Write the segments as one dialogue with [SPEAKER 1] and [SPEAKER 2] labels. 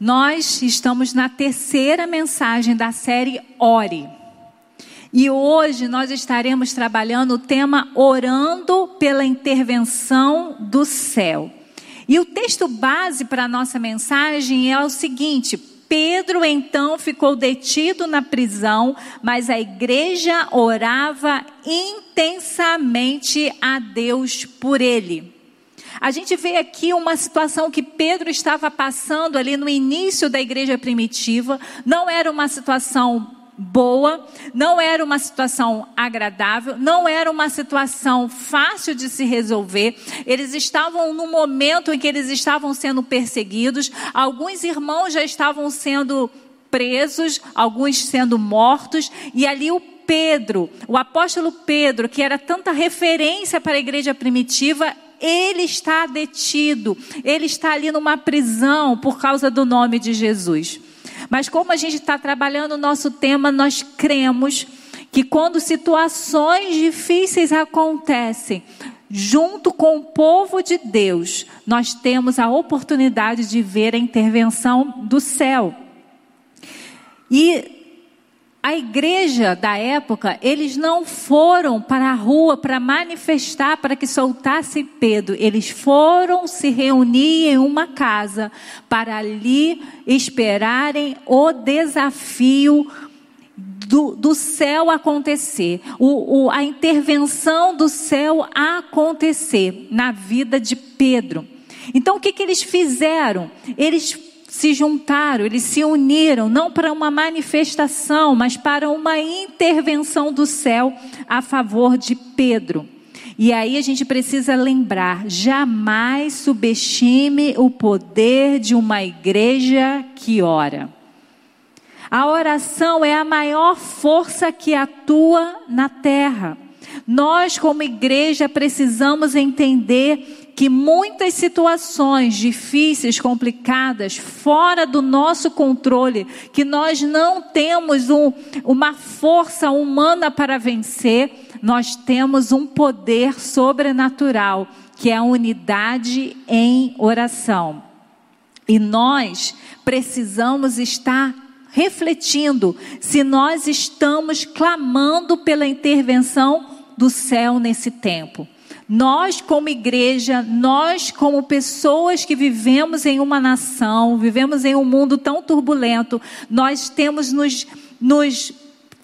[SPEAKER 1] Nós estamos na terceira mensagem da série Ore. E hoje nós estaremos trabalhando o tema Orando pela intervenção do céu. E o texto base para a nossa mensagem é o seguinte: Pedro então ficou detido na prisão, mas a igreja orava intensamente a Deus por ele. A gente vê aqui uma situação que Pedro estava passando ali no início da igreja primitiva, não era uma situação boa, não era uma situação agradável, não era uma situação fácil de se resolver. Eles estavam no momento em que eles estavam sendo perseguidos, alguns irmãos já estavam sendo presos, alguns sendo mortos, e ali o Pedro, o apóstolo Pedro, que era tanta referência para a igreja primitiva, ele está detido, ele está ali numa prisão por causa do nome de Jesus. Mas como a gente está trabalhando o nosso tema, nós cremos que quando situações difíceis acontecem, junto com o povo de Deus, nós temos a oportunidade de ver a intervenção do céu. E a igreja da época, eles não foram para a rua para manifestar para que soltasse Pedro. Eles foram se reunir em uma casa para ali esperarem o desafio do, do céu acontecer, o, o, a intervenção do céu acontecer na vida de Pedro. Então o que, que eles fizeram? Eles se juntaram, eles se uniram, não para uma manifestação, mas para uma intervenção do céu a favor de Pedro. E aí a gente precisa lembrar: jamais subestime o poder de uma igreja que ora. A oração é a maior força que atua na terra. Nós, como igreja, precisamos entender que muitas situações difíceis, complicadas, fora do nosso controle, que nós não temos um, uma força humana para vencer, nós temos um poder sobrenatural, que é a unidade em oração. E nós precisamos estar refletindo se nós estamos clamando pela intervenção do céu nesse tempo. Nós, como igreja, nós, como pessoas que vivemos em uma nação, vivemos em um mundo tão turbulento, nós temos nos, nos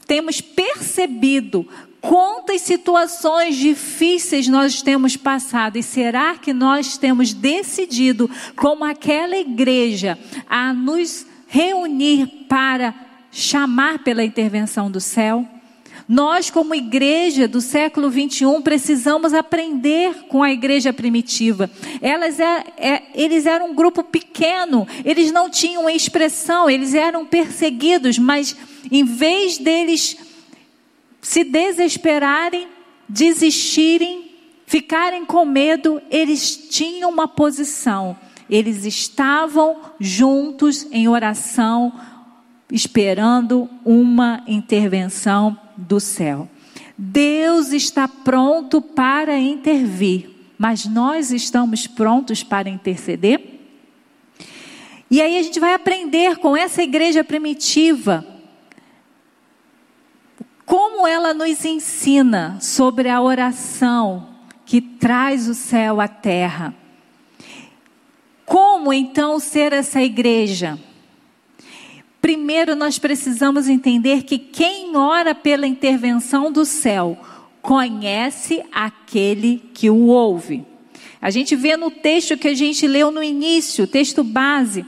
[SPEAKER 1] temos percebido quantas situações difíceis nós temos passado e será que nós temos decidido, como aquela igreja, a nos reunir para chamar pela intervenção do céu? Nós, como igreja do século 21, precisamos aprender com a igreja primitiva. Elas é, é, eles eram um grupo pequeno, eles não tinham expressão, eles eram perseguidos, mas em vez deles se desesperarem, desistirem, ficarem com medo, eles tinham uma posição. Eles estavam juntos em oração, esperando uma intervenção do céu. Deus está pronto para intervir, mas nós estamos prontos para interceder? E aí a gente vai aprender com essa igreja primitiva como ela nos ensina sobre a oração que traz o céu à terra. Como então ser essa igreja? Primeiro, nós precisamos entender que quem ora pela intervenção do céu conhece aquele que o ouve. A gente vê no texto que a gente leu no início, texto base.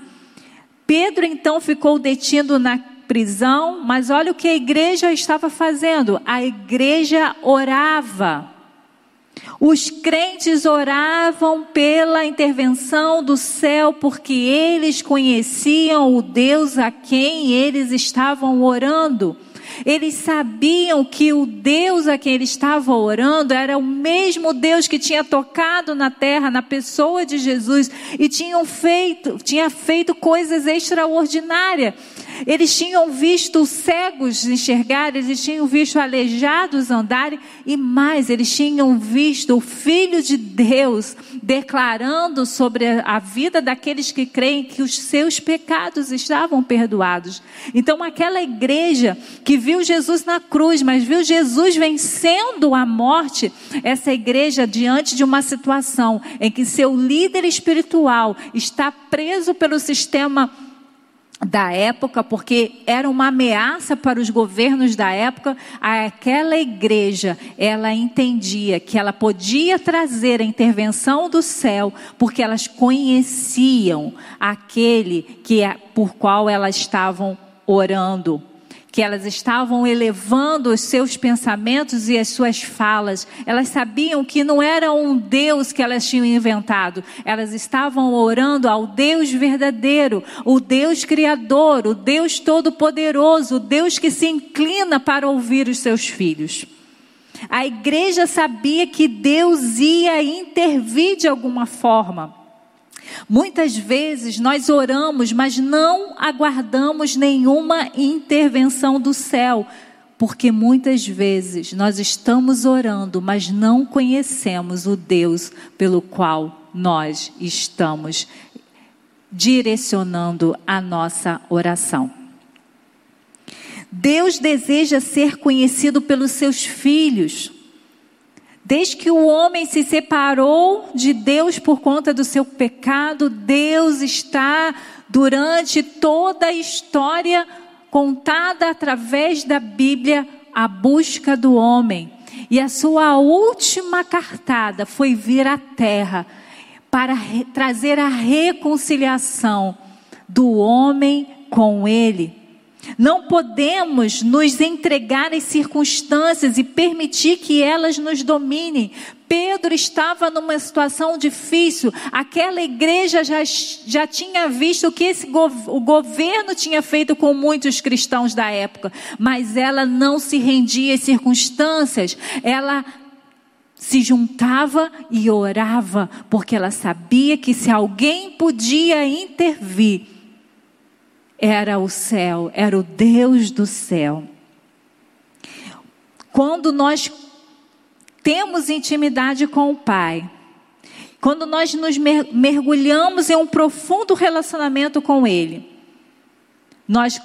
[SPEAKER 1] Pedro então ficou detido na prisão, mas olha o que a igreja estava fazendo. A igreja orava. Os crentes oravam pela intervenção do céu porque eles conheciam o Deus a quem eles estavam orando. Eles sabiam que o Deus a quem ele estava orando era o mesmo Deus que tinha tocado na terra, na pessoa de Jesus, e tinham feito, tinha feito coisas extraordinárias. Eles tinham visto cegos enxergar, eles tinham visto aleijados andarem e mais, eles tinham visto o Filho de Deus declarando sobre a vida daqueles que creem que os seus pecados estavam perdoados. Então, aquela igreja que viu Jesus na cruz, mas viu Jesus vencendo a morte, essa igreja diante de uma situação em que seu líder espiritual está preso pelo sistema da época, porque era uma ameaça para os governos da época, aquela igreja, ela entendia que ela podia trazer a intervenção do céu, porque elas conheciam aquele que é, por qual elas estavam orando que elas estavam elevando os seus pensamentos e as suas falas. Elas sabiam que não era um Deus que elas tinham inventado, elas estavam orando ao Deus verdadeiro, o Deus criador, o Deus todo-poderoso, o Deus que se inclina para ouvir os seus filhos. A igreja sabia que Deus ia intervir de alguma forma. Muitas vezes nós oramos, mas não aguardamos nenhuma intervenção do céu, porque muitas vezes nós estamos orando, mas não conhecemos o Deus pelo qual nós estamos direcionando a nossa oração. Deus deseja ser conhecido pelos seus filhos. Desde que o homem se separou de Deus por conta do seu pecado, Deus está durante toda a história contada através da Bíblia à busca do homem. E a sua última cartada foi vir à terra para trazer a reconciliação do homem com ele. Não podemos nos entregar às circunstâncias e permitir que elas nos dominem. Pedro estava numa situação difícil. Aquela igreja já, já tinha visto o que esse, o governo tinha feito com muitos cristãos da época. Mas ela não se rendia às circunstâncias. Ela se juntava e orava, porque ela sabia que se alguém podia intervir, era o céu, era o Deus do céu. Quando nós temos intimidade com o Pai, quando nós nos mergulhamos em um profundo relacionamento com Ele, nós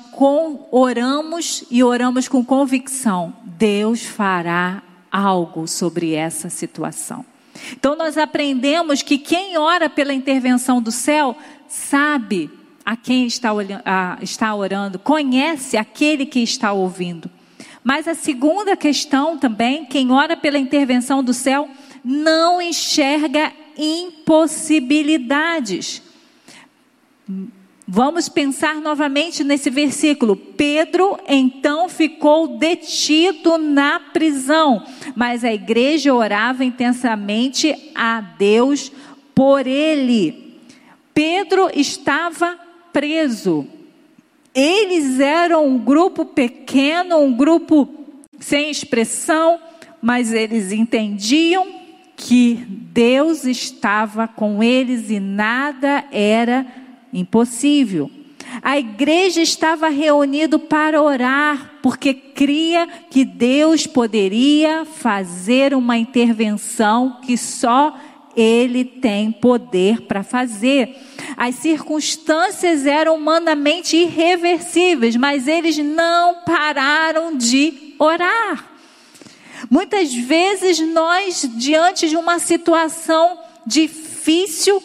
[SPEAKER 1] oramos e oramos com convicção: Deus fará algo sobre essa situação. Então nós aprendemos que quem ora pela intervenção do céu sabe a quem está, olhando, a, está orando, conhece aquele que está ouvindo. Mas a segunda questão também, quem ora pela intervenção do céu, não enxerga impossibilidades. Vamos pensar novamente nesse versículo. Pedro então ficou detido na prisão, mas a igreja orava intensamente a Deus por ele. Pedro estava preso. Eles eram um grupo pequeno, um grupo sem expressão, mas eles entendiam que Deus estava com eles e nada era impossível. A igreja estava reunida para orar, porque cria que Deus poderia fazer uma intervenção que só ele tem poder para fazer. As circunstâncias eram humanamente irreversíveis, mas eles não pararam de orar. Muitas vezes nós, diante de uma situação difícil,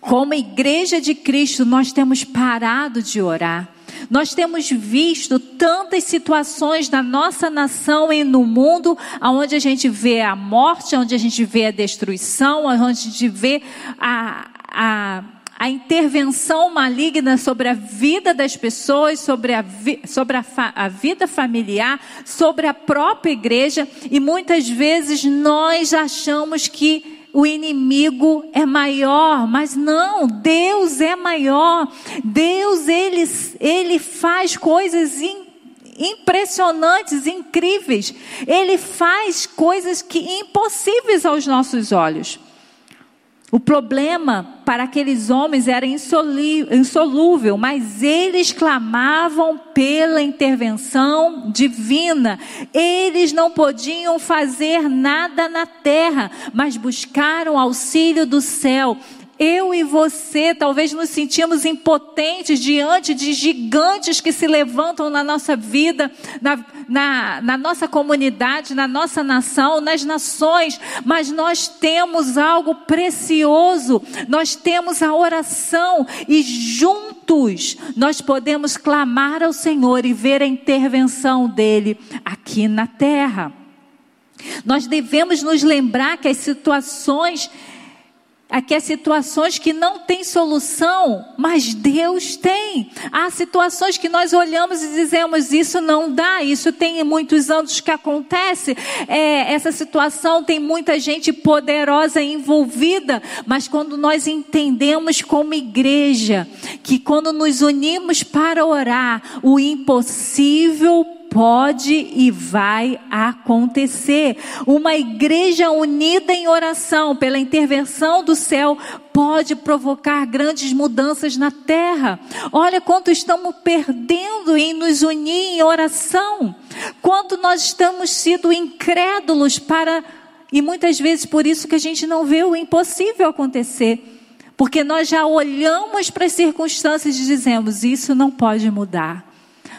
[SPEAKER 1] como igreja de Cristo, nós temos parado de orar. Nós temos visto tantas situações na nossa nação e no mundo, onde a gente vê a morte, onde a gente vê a destruição, onde a gente vê a, a, a intervenção maligna sobre a vida das pessoas, sobre, a, sobre a, a vida familiar, sobre a própria igreja, e muitas vezes nós achamos que o inimigo é maior, mas não, Deus é maior. Deus, ele, ele faz coisas impressionantes, incríveis. Ele faz coisas que impossíveis aos nossos olhos. O problema para aqueles homens era insolúvel, mas eles clamavam pela intervenção divina. Eles não podiam fazer nada na terra, mas buscaram auxílio do céu. Eu e você talvez nos sentimos impotentes diante de gigantes que se levantam na nossa vida, na, na, na, nossa comunidade, na nossa nação, nas nações, mas nós temos algo precioso, nós temos a oração e juntos nós podemos clamar ao Senhor e ver a intervenção dele aqui na terra. Nós devemos nos lembrar que as situações Aqui há situações que não têm solução, mas Deus tem. Há situações que nós olhamos e dizemos: Isso não dá, isso tem muitos anos que acontece. É, essa situação tem muita gente poderosa envolvida, mas quando nós entendemos como igreja, que quando nos unimos para orar, o impossível pode e vai acontecer. Uma igreja unida em oração pela intervenção do céu pode provocar grandes mudanças na terra. Olha quanto estamos perdendo em nos unir em oração. Quanto nós estamos sido incrédulos para e muitas vezes por isso que a gente não vê o impossível acontecer. Porque nós já olhamos para as circunstâncias e dizemos: isso não pode mudar.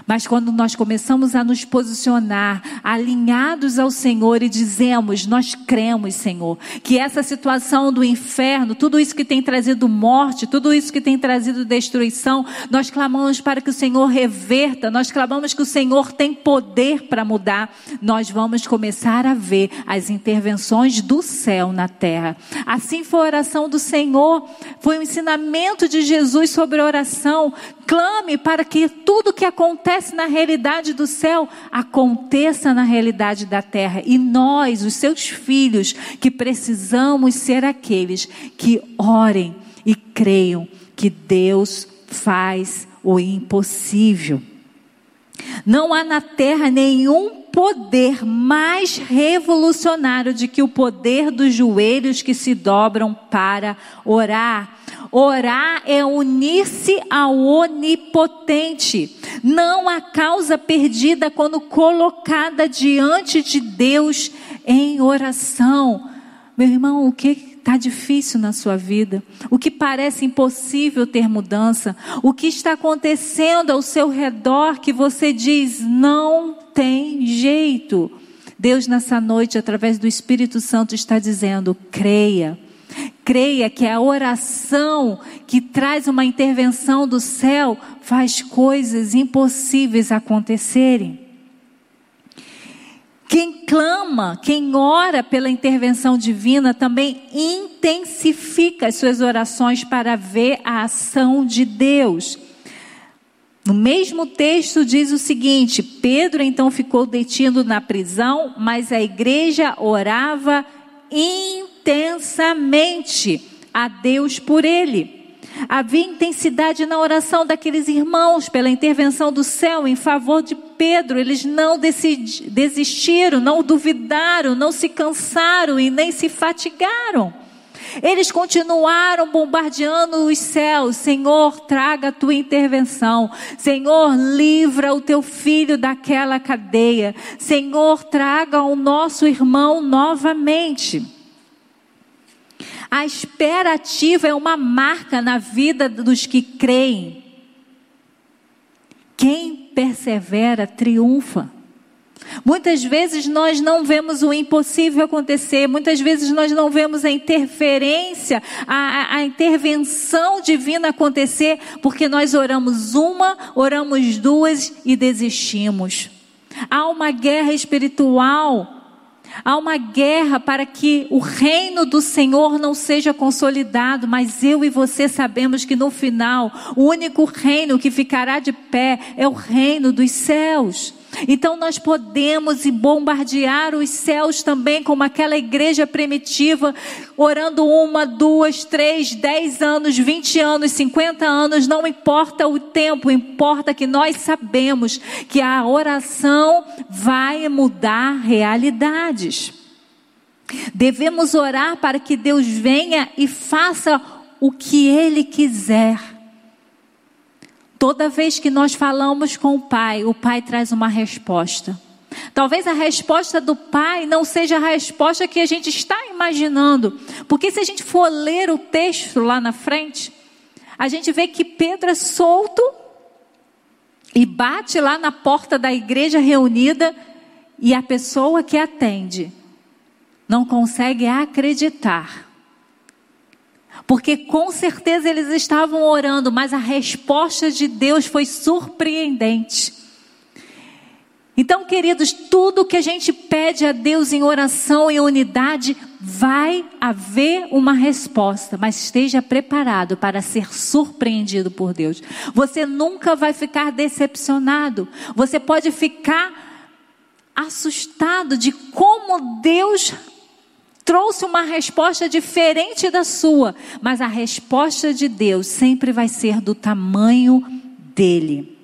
[SPEAKER 1] Mas quando nós começamos a nos posicionar alinhados ao Senhor e dizemos, nós cremos, Senhor, que essa situação do inferno, tudo isso que tem trazido morte, tudo isso que tem trazido destruição, nós clamamos para que o Senhor reverta, nós clamamos que o Senhor tem poder para mudar. Nós vamos começar a ver as intervenções do céu na terra. Assim foi a oração do Senhor, foi o ensinamento de Jesus sobre a oração. Clame para que tudo que acontece na realidade do céu aconteça na realidade da terra. E nós, os seus filhos, que precisamos ser aqueles que orem e creiam que Deus faz o impossível. Não há na terra nenhum poder mais revolucionário do que o poder dos joelhos que se dobram para orar. Orar é unir-se ao onipotente. Não há causa perdida quando colocada diante de Deus em oração. Meu irmão, o que está difícil na sua vida? O que parece impossível ter mudança? O que está acontecendo ao seu redor que você diz não tem jeito? Deus, nessa noite, através do Espírito Santo, está dizendo: creia Creia que a oração que traz uma intervenção do céu faz coisas impossíveis acontecerem. Quem clama, quem ora pela intervenção divina também intensifica as suas orações para ver a ação de Deus. No mesmo texto diz o seguinte: Pedro então ficou detido na prisão, mas a igreja orava intensamente a Deus por ele. Havia intensidade na oração daqueles irmãos pela intervenção do céu em favor de Pedro. Eles não desistiram, não duvidaram, não se cansaram e nem se fatigaram. Eles continuaram bombardeando os céus. Senhor, traga a tua intervenção. Senhor, livra o teu filho daquela cadeia. Senhor, traga o nosso irmão novamente. A espera ativa é uma marca na vida dos que creem. Quem persevera triunfa. Muitas vezes nós não vemos o impossível acontecer, muitas vezes nós não vemos a interferência, a, a, intervenção divina acontecer, porque nós oramos uma, oramos duas e desistimos. Há uma guerra espiritual Há uma guerra para que o reino do Senhor não seja consolidado, mas eu e você sabemos que no final, o único reino que ficará de pé é o reino dos céus. Então nós podemos bombardear os céus também, como aquela igreja primitiva, orando uma, duas, três, dez anos, vinte anos, cinquenta anos, não importa o tempo, importa que nós sabemos que a oração vai mudar realidades. Devemos orar para que Deus venha e faça o que Ele quiser. Toda vez que nós falamos com o Pai, o Pai traz uma resposta. Talvez a resposta do Pai não seja a resposta que a gente está imaginando, porque se a gente for ler o texto lá na frente, a gente vê que Pedro é solto e bate lá na porta da igreja reunida e a pessoa que atende não consegue acreditar. Porque com certeza eles estavam orando, mas a resposta de Deus foi surpreendente. Então, queridos, tudo que a gente pede a Deus em oração e unidade, vai haver uma resposta, mas esteja preparado para ser surpreendido por Deus. Você nunca vai ficar decepcionado. Você pode ficar assustado de como Deus trouxe uma resposta diferente da sua, mas a resposta de Deus sempre vai ser do tamanho dele.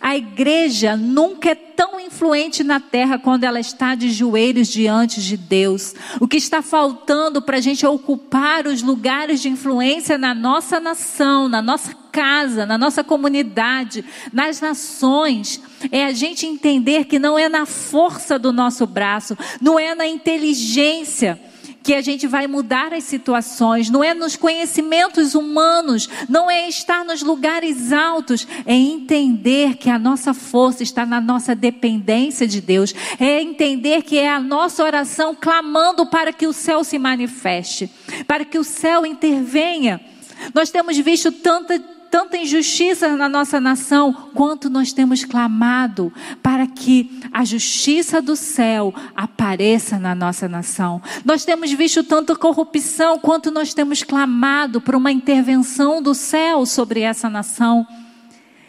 [SPEAKER 1] A igreja nunca é tão influente na terra quando ela está de joelhos diante de Deus. O que está faltando para a gente ocupar os lugares de influência na nossa nação, na nossa casa, na nossa comunidade, nas nações, é a gente entender que não é na força do nosso braço, não é na inteligência que a gente vai mudar as situações, não é nos conhecimentos humanos, não é estar nos lugares altos, é entender que a nossa força está na nossa dependência de Deus, é entender que é a nossa oração clamando para que o céu se manifeste, para que o céu intervenha. Nós temos visto tanta tanta injustiça na nossa nação, quanto nós temos clamado para que a justiça do céu apareça na nossa nação. Nós temos visto tanta corrupção, quanto nós temos clamado por uma intervenção do céu sobre essa nação.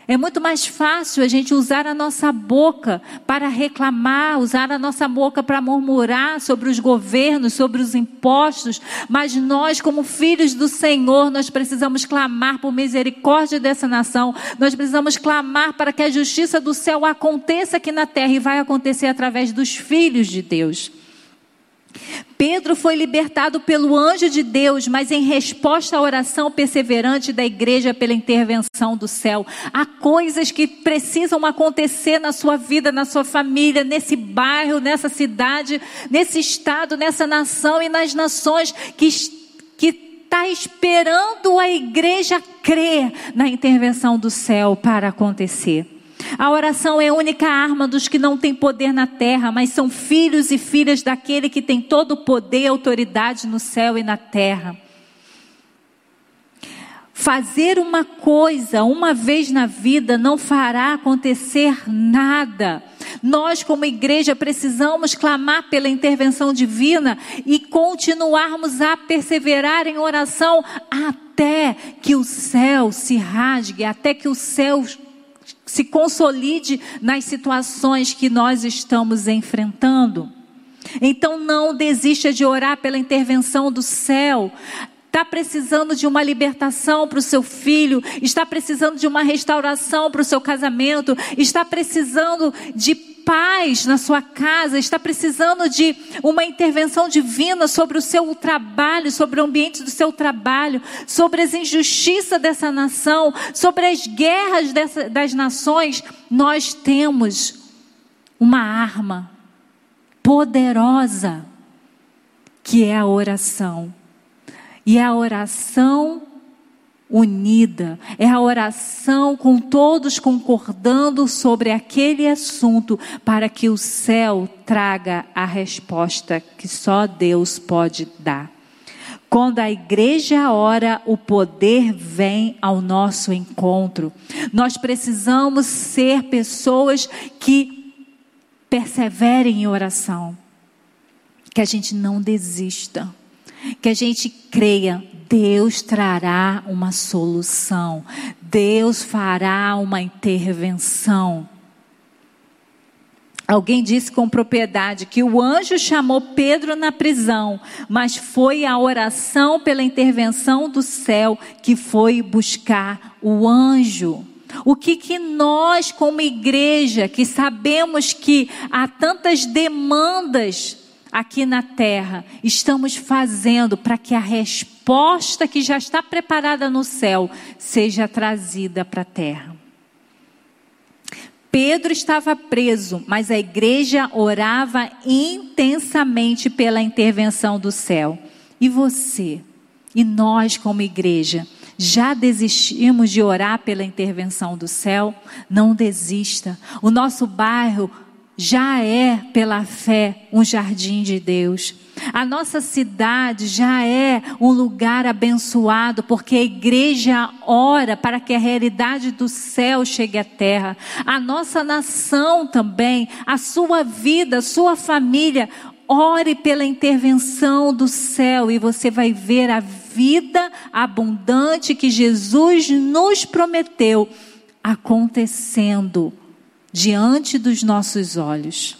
[SPEAKER 1] É muito mais fácil a gente usar a nossa boca para reclamar, usar a nossa boca para murmurar sobre os governos, sobre os impostos, mas nós, como filhos do Senhor, nós precisamos clamar por misericórdia dessa nação, nós precisamos clamar para que a justiça do céu aconteça aqui na terra e vai acontecer através dos filhos de Deus. Pedro foi libertado pelo anjo de Deus, mas em resposta à oração perseverante da igreja pela intervenção do céu. Há coisas que precisam acontecer na sua vida, na sua família, nesse bairro, nessa cidade, nesse estado, nessa nação e nas nações que que está esperando a igreja crer na intervenção do céu para acontecer. A oração é a única arma dos que não têm poder na terra, mas são filhos e filhas daquele que tem todo o poder e autoridade no céu e na terra. Fazer uma coisa uma vez na vida não fará acontecer nada. Nós, como igreja, precisamos clamar pela intervenção divina e continuarmos a perseverar em oração até que o céu se rasgue, até que o céu se consolide nas situações que nós estamos enfrentando. Então não desista de orar pela intervenção do céu. Está precisando de uma libertação para o seu filho, está precisando de uma restauração para o seu casamento, está precisando de paz na sua casa, está precisando de uma intervenção divina sobre o seu trabalho, sobre o ambiente do seu trabalho, sobre as injustiças dessa nação, sobre as guerras dessa, das nações, nós temos uma arma poderosa que é a oração. E a oração unida, é a oração com todos concordando sobre aquele assunto para que o céu traga a resposta que só Deus pode dar. Quando a igreja ora, o poder vem ao nosso encontro. Nós precisamos ser pessoas que perseverem em oração, que a gente não desista, que a gente creia, Deus trará uma solução, Deus fará uma intervenção. Alguém disse com propriedade que o anjo chamou Pedro na prisão, mas foi a oração pela intervenção do céu que foi buscar o anjo. O que, que nós, como igreja, que sabemos que há tantas demandas aqui na terra estamos fazendo para que a resposta que já está preparada no céu seja trazida para a terra? Pedro estava preso, mas a igreja orava intensamente pela intervenção do céu. E você? E nós, como igreja, já desistimos de orar pela intervenção do céu? Não desista. O nosso bairro já é, pela fé, um jardim de Deus. A nossa cidade já é um lugar abençoado, porque a igreja ora para que a realidade do céu chegue à terra. A nossa nação também, a sua vida, a sua família, ore pela intervenção do céu e você vai ver a vida abundante que Jesus nos prometeu acontecendo diante dos nossos olhos.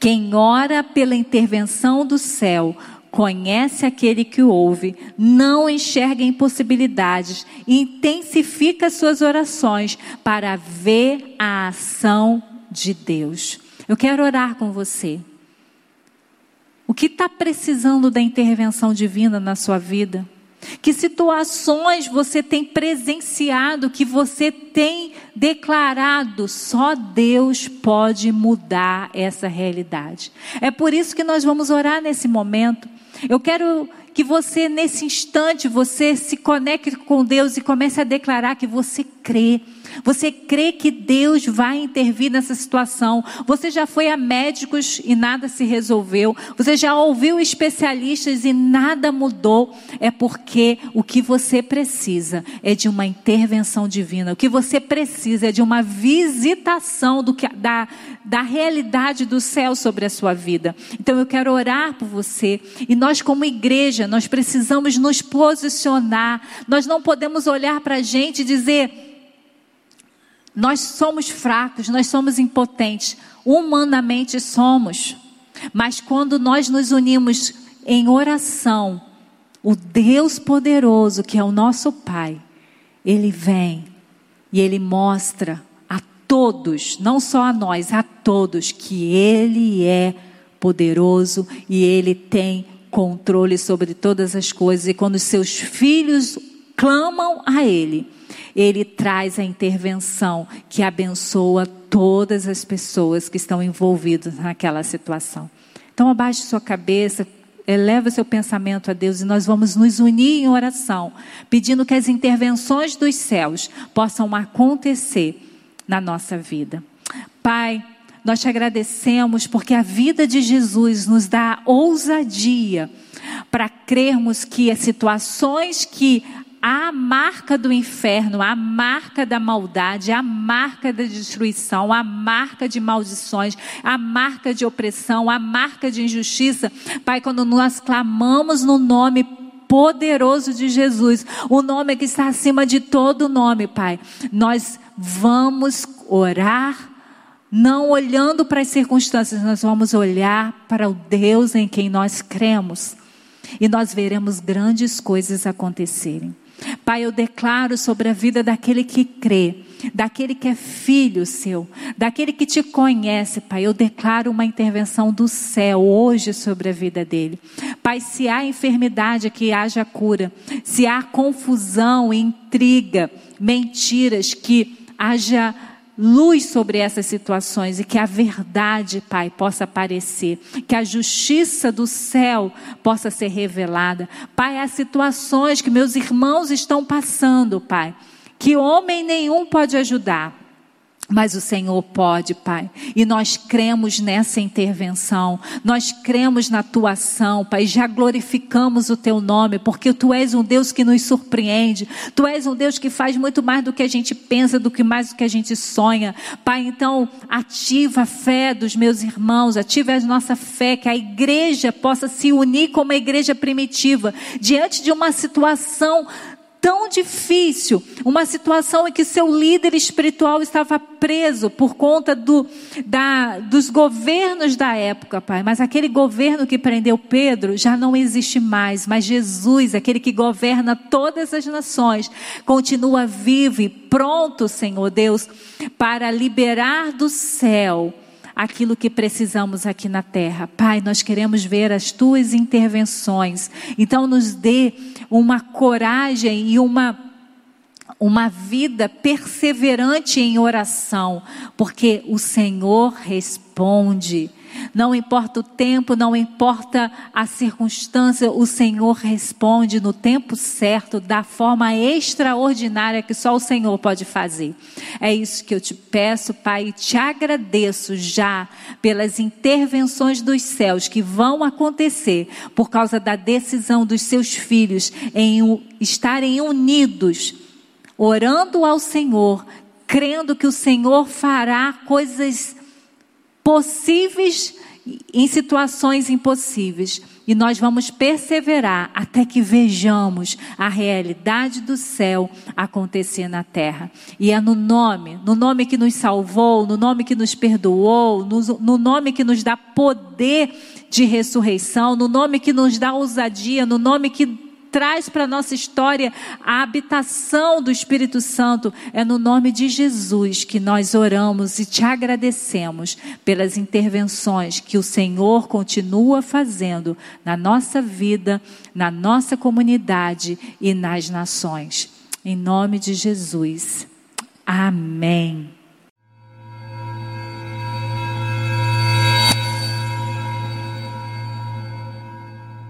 [SPEAKER 1] Quem ora pela intervenção do céu conhece aquele que o ouve, não enxerga impossibilidades intensifica suas orações para ver a ação de Deus. Eu quero orar com você. O que está precisando da intervenção divina na sua vida? Que situações você tem presenciado, que você tem declarado, só Deus pode mudar essa realidade. É por isso que nós vamos orar nesse momento. Eu quero que você, nesse instante, você se conecte com Deus e comece a declarar que você crê você crê que Deus vai intervir nessa situação? Você já foi a médicos e nada se resolveu? Você já ouviu especialistas e nada mudou? É porque o que você precisa é de uma intervenção divina. O que você precisa é de uma visitação do que, da, da realidade do céu sobre a sua vida. Então eu quero orar por você. E nós, como nós precisamos nos posicionar. Nós não podemos olhar para a gente e dizer nós somos fracos, nós somos impotentes. Humanamente somos. Mas quando nós nos unimos em oração, o Deus poderoso, que é o nosso Pai, ele vem e ele mostra a todos, não só a nós, a todos, que ele é poderoso e ele tem controle sobre todas as coisas. E quando os seus filhos clamam a ele, ele traz a intervenção que abençoa todas as pessoas que estão envolvidas naquela situação. Então, abaixe sua cabeça, eleva seu pensamento a Deus e nós vamos nos unir em oração, pedindo que as intervenções dos céus possam acontecer na nossa vida. Pai, nós te agradecemos porque a vida de Jesus nos dá ousadia para crermos que as situações que a marca do inferno, a marca da maldade, a marca da destruição, a marca de maldições, a marca de opressão, a marca de injustiça. Pai, quando nós clamamos no nome poderoso de Jesus, o nome que está acima de todo nome, Pai, nós vamos orar não olhando para as circunstâncias, nós vamos olhar para o Deus em quem nós cremos. E nós veremos grandes coisas acontecerem. Pai, eu declaro sobre a vida daquele que crê, daquele que é filho seu, daquele que te conhece, Pai. Eu declaro uma intervenção do céu hoje sobre a vida dele. Pai, se há enfermidade, que haja cura. Se há confusão, intriga, mentiras, que haja luz sobre essas situações e que a verdade, Pai, possa aparecer, que a justiça do céu possa ser revelada. Pai, há situações que meus irmãos estão passando, Pai, que homem nenhum pode ajudar. Mas o Senhor pode, Pai. E nós cremos nessa intervenção. Nós cremos na tua ação, Pai. Já glorificamos o teu nome, porque tu és um Deus que nos surpreende. Tu és um Deus que faz muito mais do que a gente pensa, do que mais do que a gente sonha. Pai, então, ativa a fé dos meus irmãos, ativa a nossa fé, que a igreja possa se unir como a igreja primitiva, diante de uma situação tão difícil, uma situação em que seu líder espiritual estava preso por conta do, da, dos governos da época, Pai. Mas aquele governo que prendeu Pedro já não existe mais. Mas Jesus, aquele que governa todas as nações, continua vivo e pronto, Senhor Deus, para liberar do céu aquilo que precisamos aqui na terra. Pai, nós queremos ver as tuas intervenções. Então, nos dê uma coragem e uma uma vida perseverante em oração, porque o Senhor responde. Não importa o tempo, não importa a circunstância, o Senhor responde no tempo certo, da forma extraordinária que só o Senhor pode fazer. É isso que eu te peço, Pai, e te agradeço já pelas intervenções dos céus que vão acontecer por causa da decisão dos seus filhos em estarem unidos, orando ao Senhor, crendo que o Senhor fará coisas possíveis em situações impossíveis. E nós vamos perseverar até que vejamos a realidade do céu acontecer na terra. E é no nome, no nome que nos salvou, no nome que nos perdoou, no, no nome que nos dá poder de ressurreição, no nome que nos dá ousadia, no nome que traz para a nossa história a habitação do Espírito Santo. É no nome de Jesus que nós oramos e te agradecemos pelas intervenções que o Senhor continua fazendo na nossa vida, na nossa comunidade e nas nações. Em nome de Jesus. Amém.